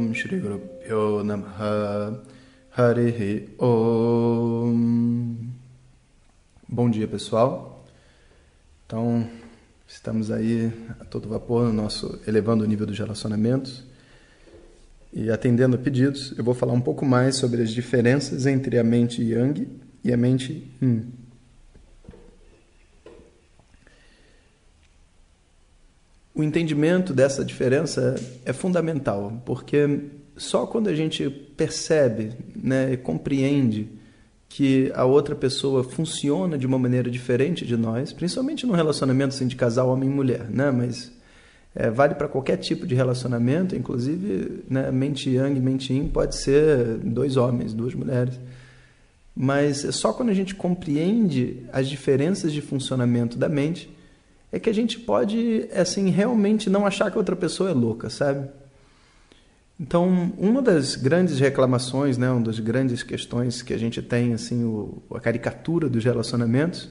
Om Shri Guru Pyo Namaha. Harihi Om. Bom dia pessoal. Então estamos aí a todo vapor no nosso elevando o nível dos relacionamentos e atendendo a pedidos. Eu vou falar um pouco mais sobre as diferenças entre a mente Yang e a mente Yin o entendimento dessa diferença é fundamental, porque só quando a gente percebe né, e compreende que a outra pessoa funciona de uma maneira diferente de nós, principalmente no relacionamento assim, de casal homem e mulher, né? mas é, vale para qualquer tipo de relacionamento, inclusive né, mente yang e mente yin pode ser dois homens, duas mulheres. Mas é só quando a gente compreende as diferenças de funcionamento da mente é que a gente pode, assim, realmente não achar que outra pessoa é louca, sabe? Então, uma das grandes reclamações, né, uma das grandes questões que a gente tem, assim, o, a caricatura dos relacionamentos,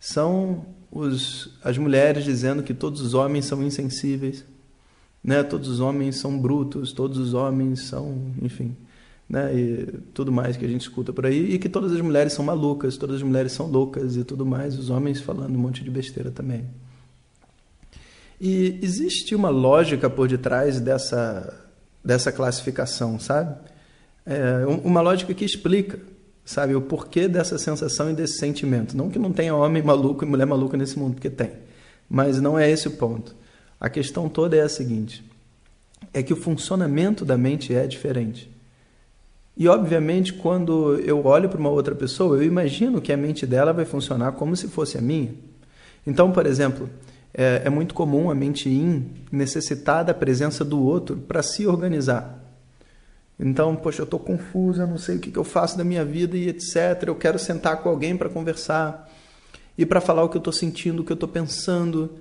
são os, as mulheres dizendo que todos os homens são insensíveis, né? Todos os homens são brutos, todos os homens são, enfim, né? E tudo mais que a gente escuta por aí e que todas as mulheres são malucas, todas as mulheres são loucas e tudo mais, os homens falando um monte de besteira também. E existe uma lógica por detrás dessa dessa classificação, sabe? É uma lógica que explica, sabe, o porquê dessa sensação e desse sentimento. Não que não tenha homem maluco e mulher maluca nesse mundo, porque tem. Mas não é esse o ponto. A questão toda é a seguinte: é que o funcionamento da mente é diferente. E, obviamente, quando eu olho para uma outra pessoa, eu imagino que a mente dela vai funcionar como se fosse a minha. Então, por exemplo, é, é muito comum a mente yin necessitar da presença do outro para se organizar. Então, poxa, eu estou confusa, não sei o que, que eu faço da minha vida e etc. Eu quero sentar com alguém para conversar e para falar o que eu estou sentindo, o que eu estou pensando.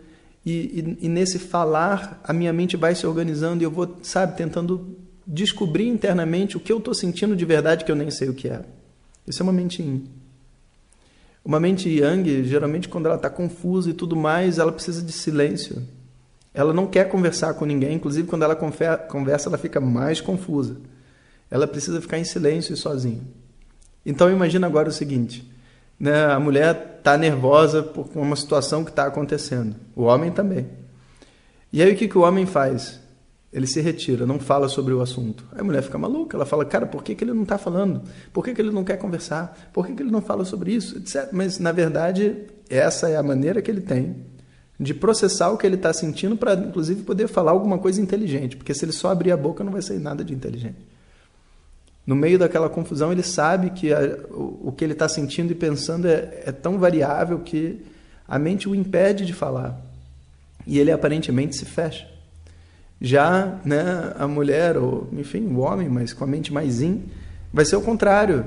E, e, e, nesse falar, a minha mente vai se organizando e eu vou, sabe, tentando descobrir internamente o que eu estou sentindo de verdade que eu nem sei o que é. Isso é uma mente yin. Uma mente yang, geralmente quando ela está confusa e tudo mais, ela precisa de silêncio. Ela não quer conversar com ninguém, inclusive quando ela conversa, ela fica mais confusa. Ela precisa ficar em silêncio e sozinha. Então imagina agora o seguinte: né, a mulher está nervosa por uma situação que está acontecendo. O homem também. E aí o que, que o homem faz? Ele se retira, não fala sobre o assunto. Aí a mulher fica maluca, ela fala, cara, por que, que ele não está falando? Por que, que ele não quer conversar? Por que, que ele não fala sobre isso? Etc. Mas, na verdade, essa é a maneira que ele tem de processar o que ele está sentindo para, inclusive, poder falar alguma coisa inteligente. Porque se ele só abrir a boca, não vai sair nada de inteligente. No meio daquela confusão, ele sabe que a, o, o, que ele está sentindo e pensando é, é tão variável que a mente o impede de falar. E ele aparentemente se fecha. Já né, a mulher, ou enfim, o homem, mas com a mente mais in, vai ser o contrário.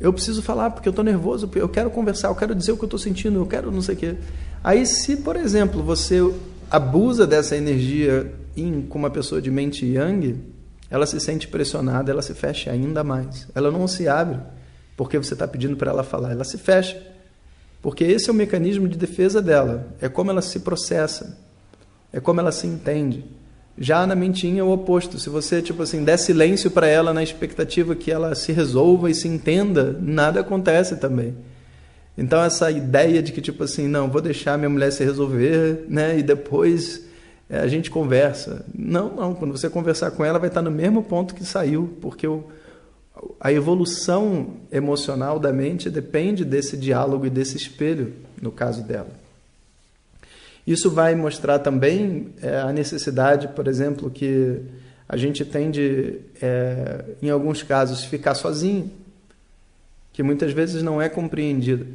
Eu preciso falar porque eu estou nervoso, eu quero conversar, eu quero dizer o que eu estou sentindo, eu quero não sei o quê. Aí, se, por exemplo, você abusa dessa energia in com uma pessoa de mente yang, ela se sente pressionada, ela se fecha ainda mais. Ela não se abre porque você está pedindo para ela falar, ela se fecha. Porque esse é o mecanismo de defesa dela, é como ela se processa, é como ela se entende. Já na mentinha é o oposto. Se você, tipo assim, der silêncio para ela na expectativa que ela se resolva e se entenda, nada acontece também. Então essa ideia de que tipo assim, não, vou deixar minha mulher se resolver, né, e depois é, a gente conversa. Não, não, quando você conversar com ela vai estar no mesmo ponto que saiu, porque o, a evolução emocional da mente depende desse diálogo e desse espelho, no caso dela. Isso vai mostrar também é, a necessidade, por exemplo, que a gente tem de, é, em alguns casos, ficar sozinho, que muitas vezes não é compreendida.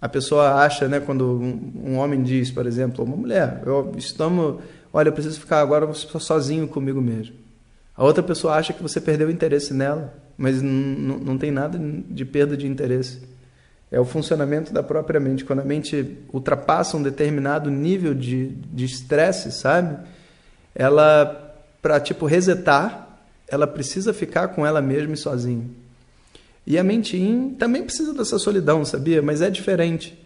A pessoa acha, né, quando um, um homem diz, por exemplo, uma mulher, eu estamos, olha, eu preciso ficar agora sozinho comigo mesmo. A outra pessoa acha que você perdeu o interesse nela, mas não tem nada de perda de interesse. É o funcionamento da própria mente. Quando a mente ultrapassa um determinado nível de estresse, sabe? Ela, para tipo resetar, ela precisa ficar com ela mesma e sozinha. E a mente in também precisa dessa solidão, sabia? Mas é diferente.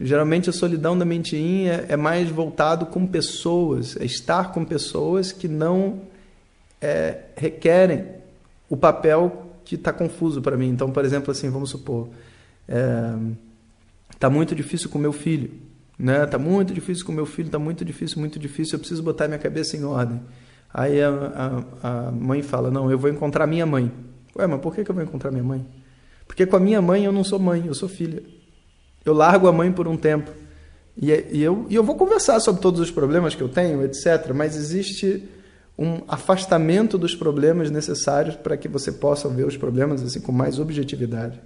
Geralmente a solidão da mente in é, é mais voltado com pessoas, é estar com pessoas que não é, requerem o papel que está confuso para mim. Então, por exemplo, assim, vamos supor, está é, muito difícil com meu filho, né? Está muito difícil com meu filho, está muito difícil, muito difícil. Eu preciso botar minha cabeça em ordem. Aí a, a, a, mãe fala: Não, eu vou encontrar minha mãe. Ué, mas por que, que eu vou encontrar minha mãe? Porque com a minha mãe eu não sou mãe, eu sou filha. Eu largo a mãe por um tempo. E, e, eu, e eu vou conversar sobre todos os problemas que eu tenho, etc. Mas existe um afastamento dos problemas necessários para que você possa ver os problemas assim com mais objetividade.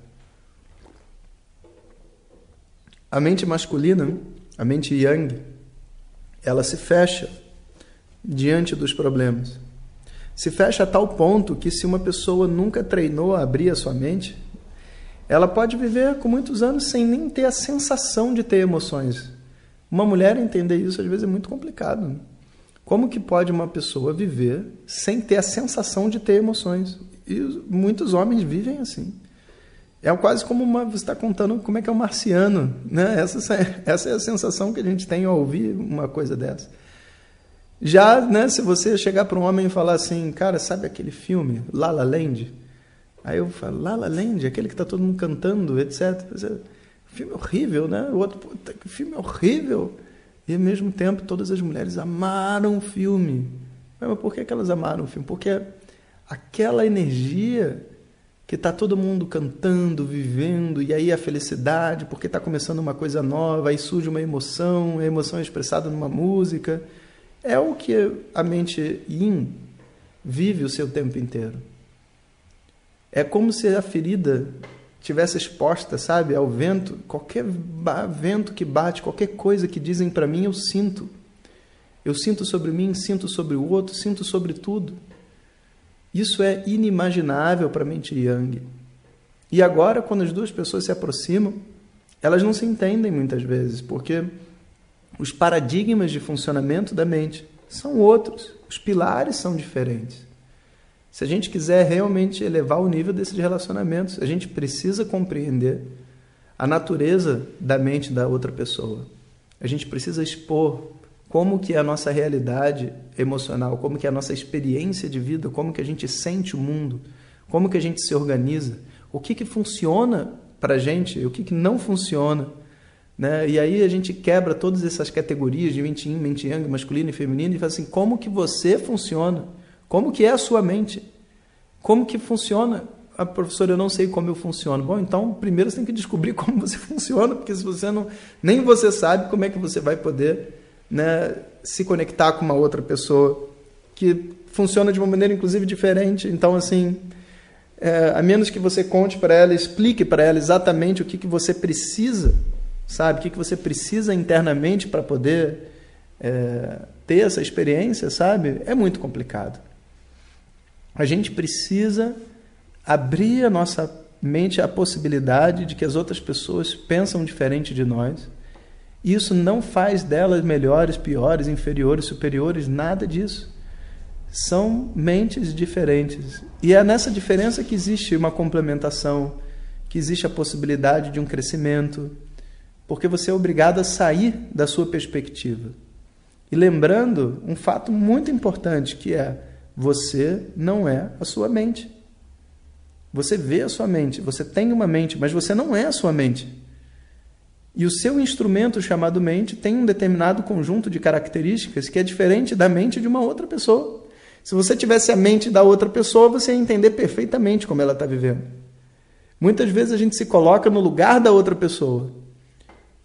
A mente masculina, a mente yang, ela se fecha diante dos problemas. Se fecha a tal ponto que se uma pessoa nunca treinou a abrir a sua mente, ela pode viver com muitos anos sem nem ter a sensação de ter emoções. Uma mulher entender isso às vezes é muito complicado. Como que pode uma pessoa viver sem ter a sensação de ter emoções? E muitos homens vivem assim. É quase como uma, você está contando como é que é um marciano. Né? Essa, essa é a sensação que a gente tem ao ouvir uma coisa dessa. Já, né, se você chegar para um homem e falar assim, cara, sabe aquele filme, La La Land? Aí eu falo, La La Land, aquele que está todo mundo cantando, etc. Filme horrível, né? O outro, puta, que filme horrível. E ao mesmo tempo, todas as mulheres amaram o filme. Mas por que elas amaram o filme? Porque aquela energia que está todo mundo cantando, vivendo, e aí a felicidade, porque está começando uma coisa nova, aí surge uma emoção, a emoção é expressada numa música. É o que a mente yin vive o seu tempo inteiro. É como se a ferida tivesse exposta, sabe, ao vento, qualquer vento que bate, qualquer coisa que dizem para mim, eu sinto. Eu sinto sobre mim, sinto sobre o outro, sinto sobre tudo. Isso é inimaginável para a mente yang. E agora, quando as duas pessoas se aproximam, elas não se entendem muitas vezes, porque os paradigmas de funcionamento da mente são outros, os pilares são diferentes. Se a gente quiser realmente elevar o nível desses relacionamentos, a gente precisa compreender a natureza da mente da outra pessoa. A gente precisa expor como que a nossa realidade emocional, como que a nossa experiência de vida, como que a gente sente o mundo, como que a gente se organiza, o que que funciona para a gente o que que não funciona. Né? E aí a gente quebra todas essas categorias de mente yin, mente yang, masculino e feminino e fala assim, como que você funciona? Como que é a sua mente? Como que funciona? Ah, professor, eu não sei como eu funciono. Bom, então primeiro você tem que descobrir como você funciona, porque se você não nem você sabe como é que você vai poder né, se conectar com uma outra pessoa que funciona de uma maneira inclusive diferente. Então assim, é, a menos que você conte para ela, explique para ela exatamente o que, que você precisa, sabe, o que, que você precisa internamente para poder é, ter essa experiência, sabe, é muito complicado. A gente precisa abrir a nossa mente à possibilidade de que as outras pessoas pensam diferente de nós. Isso não faz delas melhores, piores, inferiores, superiores, nada disso. São mentes diferentes. E é nessa diferença que existe uma complementação, que existe a possibilidade de um crescimento, porque você é obrigado a sair da sua perspectiva. E lembrando um fato muito importante que é você não é a sua mente. Você vê a sua mente, você tem uma mente, mas você não é a sua mente. E o seu instrumento chamado mente tem um determinado conjunto de características que é diferente da mente de uma outra pessoa. Se você tivesse a mente da outra pessoa, você ia entender perfeitamente como ela está vivendo. Muitas vezes a gente se coloca no lugar da outra pessoa.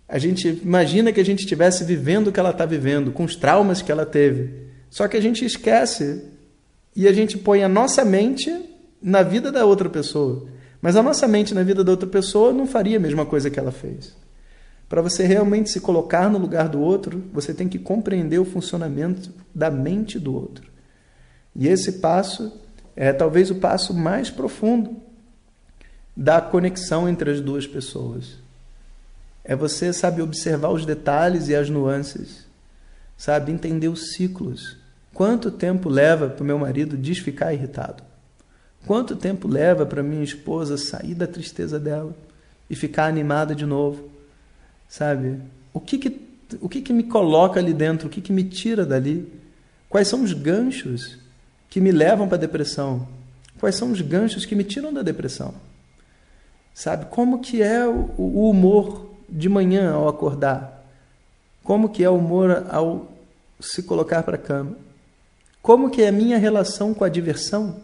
A gente imagina que a gente estivesse vivendo o que ela está vivendo, com os traumas que ela teve. Só que a gente esquece e a gente põe a nossa mente na vida da outra pessoa. Mas a nossa mente na vida da outra pessoa não faria a mesma coisa que ela fez. Para você realmente se colocar no lugar do outro, você tem que compreender o funcionamento da mente do outro. E esse passo é talvez o passo mais profundo da conexão entre as duas pessoas. É você, sabe, observar os detalhes e as nuances, sabe, entender os ciclos. Quanto tempo leva para o meu marido desficar irritado? Quanto tempo leva para minha esposa sair da tristeza dela e ficar animada de novo? Sabe? O que que, o que, que me coloca ali dentro? O que, que me tira dali? Quais são os ganchos que me levam para a depressão? Quais são os ganchos que me tiram da depressão? Sabe? Como que é o, o humor de manhã ao acordar? Como que é o humor ao se colocar para a cama? Como que é a minha relação com a diversão?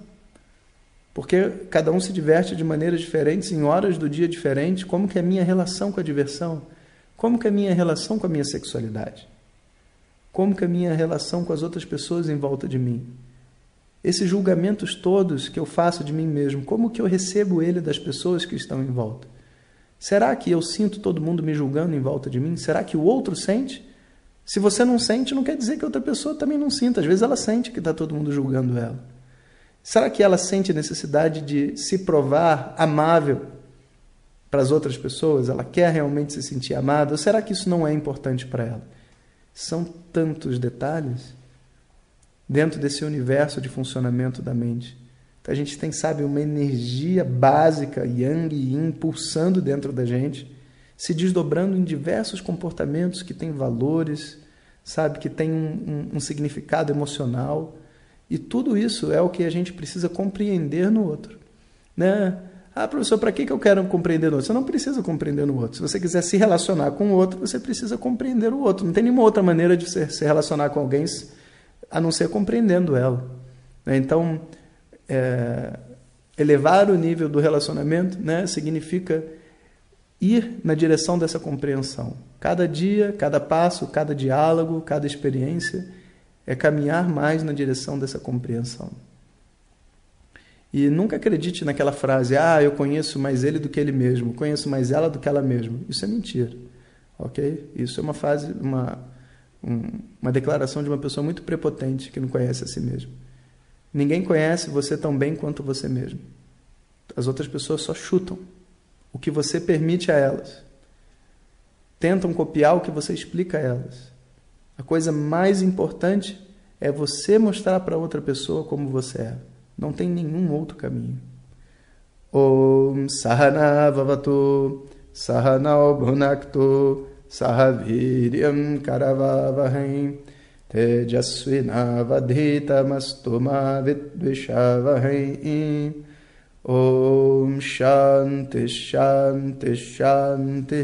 Porque cada um se diverte de maneiras diferentes, em horas do dia diferentes. Como que é a minha relação com a diversão? Como que é a minha relação com a minha sexualidade? Como que é a minha relação com as outras pessoas em volta de mim? Esses julgamentos todos que eu faço de mim mesmo, como que eu recebo ele das pessoas que estão em volta? Será que eu sinto todo mundo me julgando em volta de mim? Será que o outro sente? Se você não sente, não quer dizer que outra pessoa também não sinta. Às vezes ela sente que está todo mundo julgando ela. Será que ela sente necessidade de se provar amável para as outras pessoas? Ela quer realmente se sentir amada? Ou será que isso não é importante para ela? São tantos detalhes dentro desse universo de funcionamento da mente. A gente tem, sabe, uma energia básica, yang yin, pulsando dentro da gente, se desdobrando em diversos comportamentos que têm valores, sabe, que têm um, um, um significado emocional. E tudo isso é o que a gente precisa compreender no outro. Né? Ah, professor, para que eu quero compreender no outro? Você não precisa compreender no outro. Se você quiser se relacionar com o outro, você precisa compreender o outro. Não tem nenhuma outra maneira de se relacionar com alguém a não ser compreendendo ela. Né? Então, é, elevar o nível do relacionamento né, significa ir na direção dessa compreensão. Cada dia, cada passo, cada diálogo, cada experiência é caminhar mais na direção dessa compreensão. E nunca acredite naquela frase: "Ah, eu conheço mais ele do que ele mesmo, conheço mais ela do que ela mesma". Isso é mentira. OK? Isso é uma fase uma um, uma declaração de uma pessoa muito prepotente que não conhece a si mesmo. Ninguém conhece você tão bem quanto você mesmo. As outras pessoas só chutam o que você permite a elas. Tentam copiar o que você explica a elas. A coisa mais importante é você mostrar para outra pessoa como você é. Não tem nenhum outro caminho. Om Sahana Vavatu Sahanao Bhunaktu Sahaviryam Karavavahem Tejasvinavadhitamastuma Vidvishavahim Om Shanti Shanti Shanti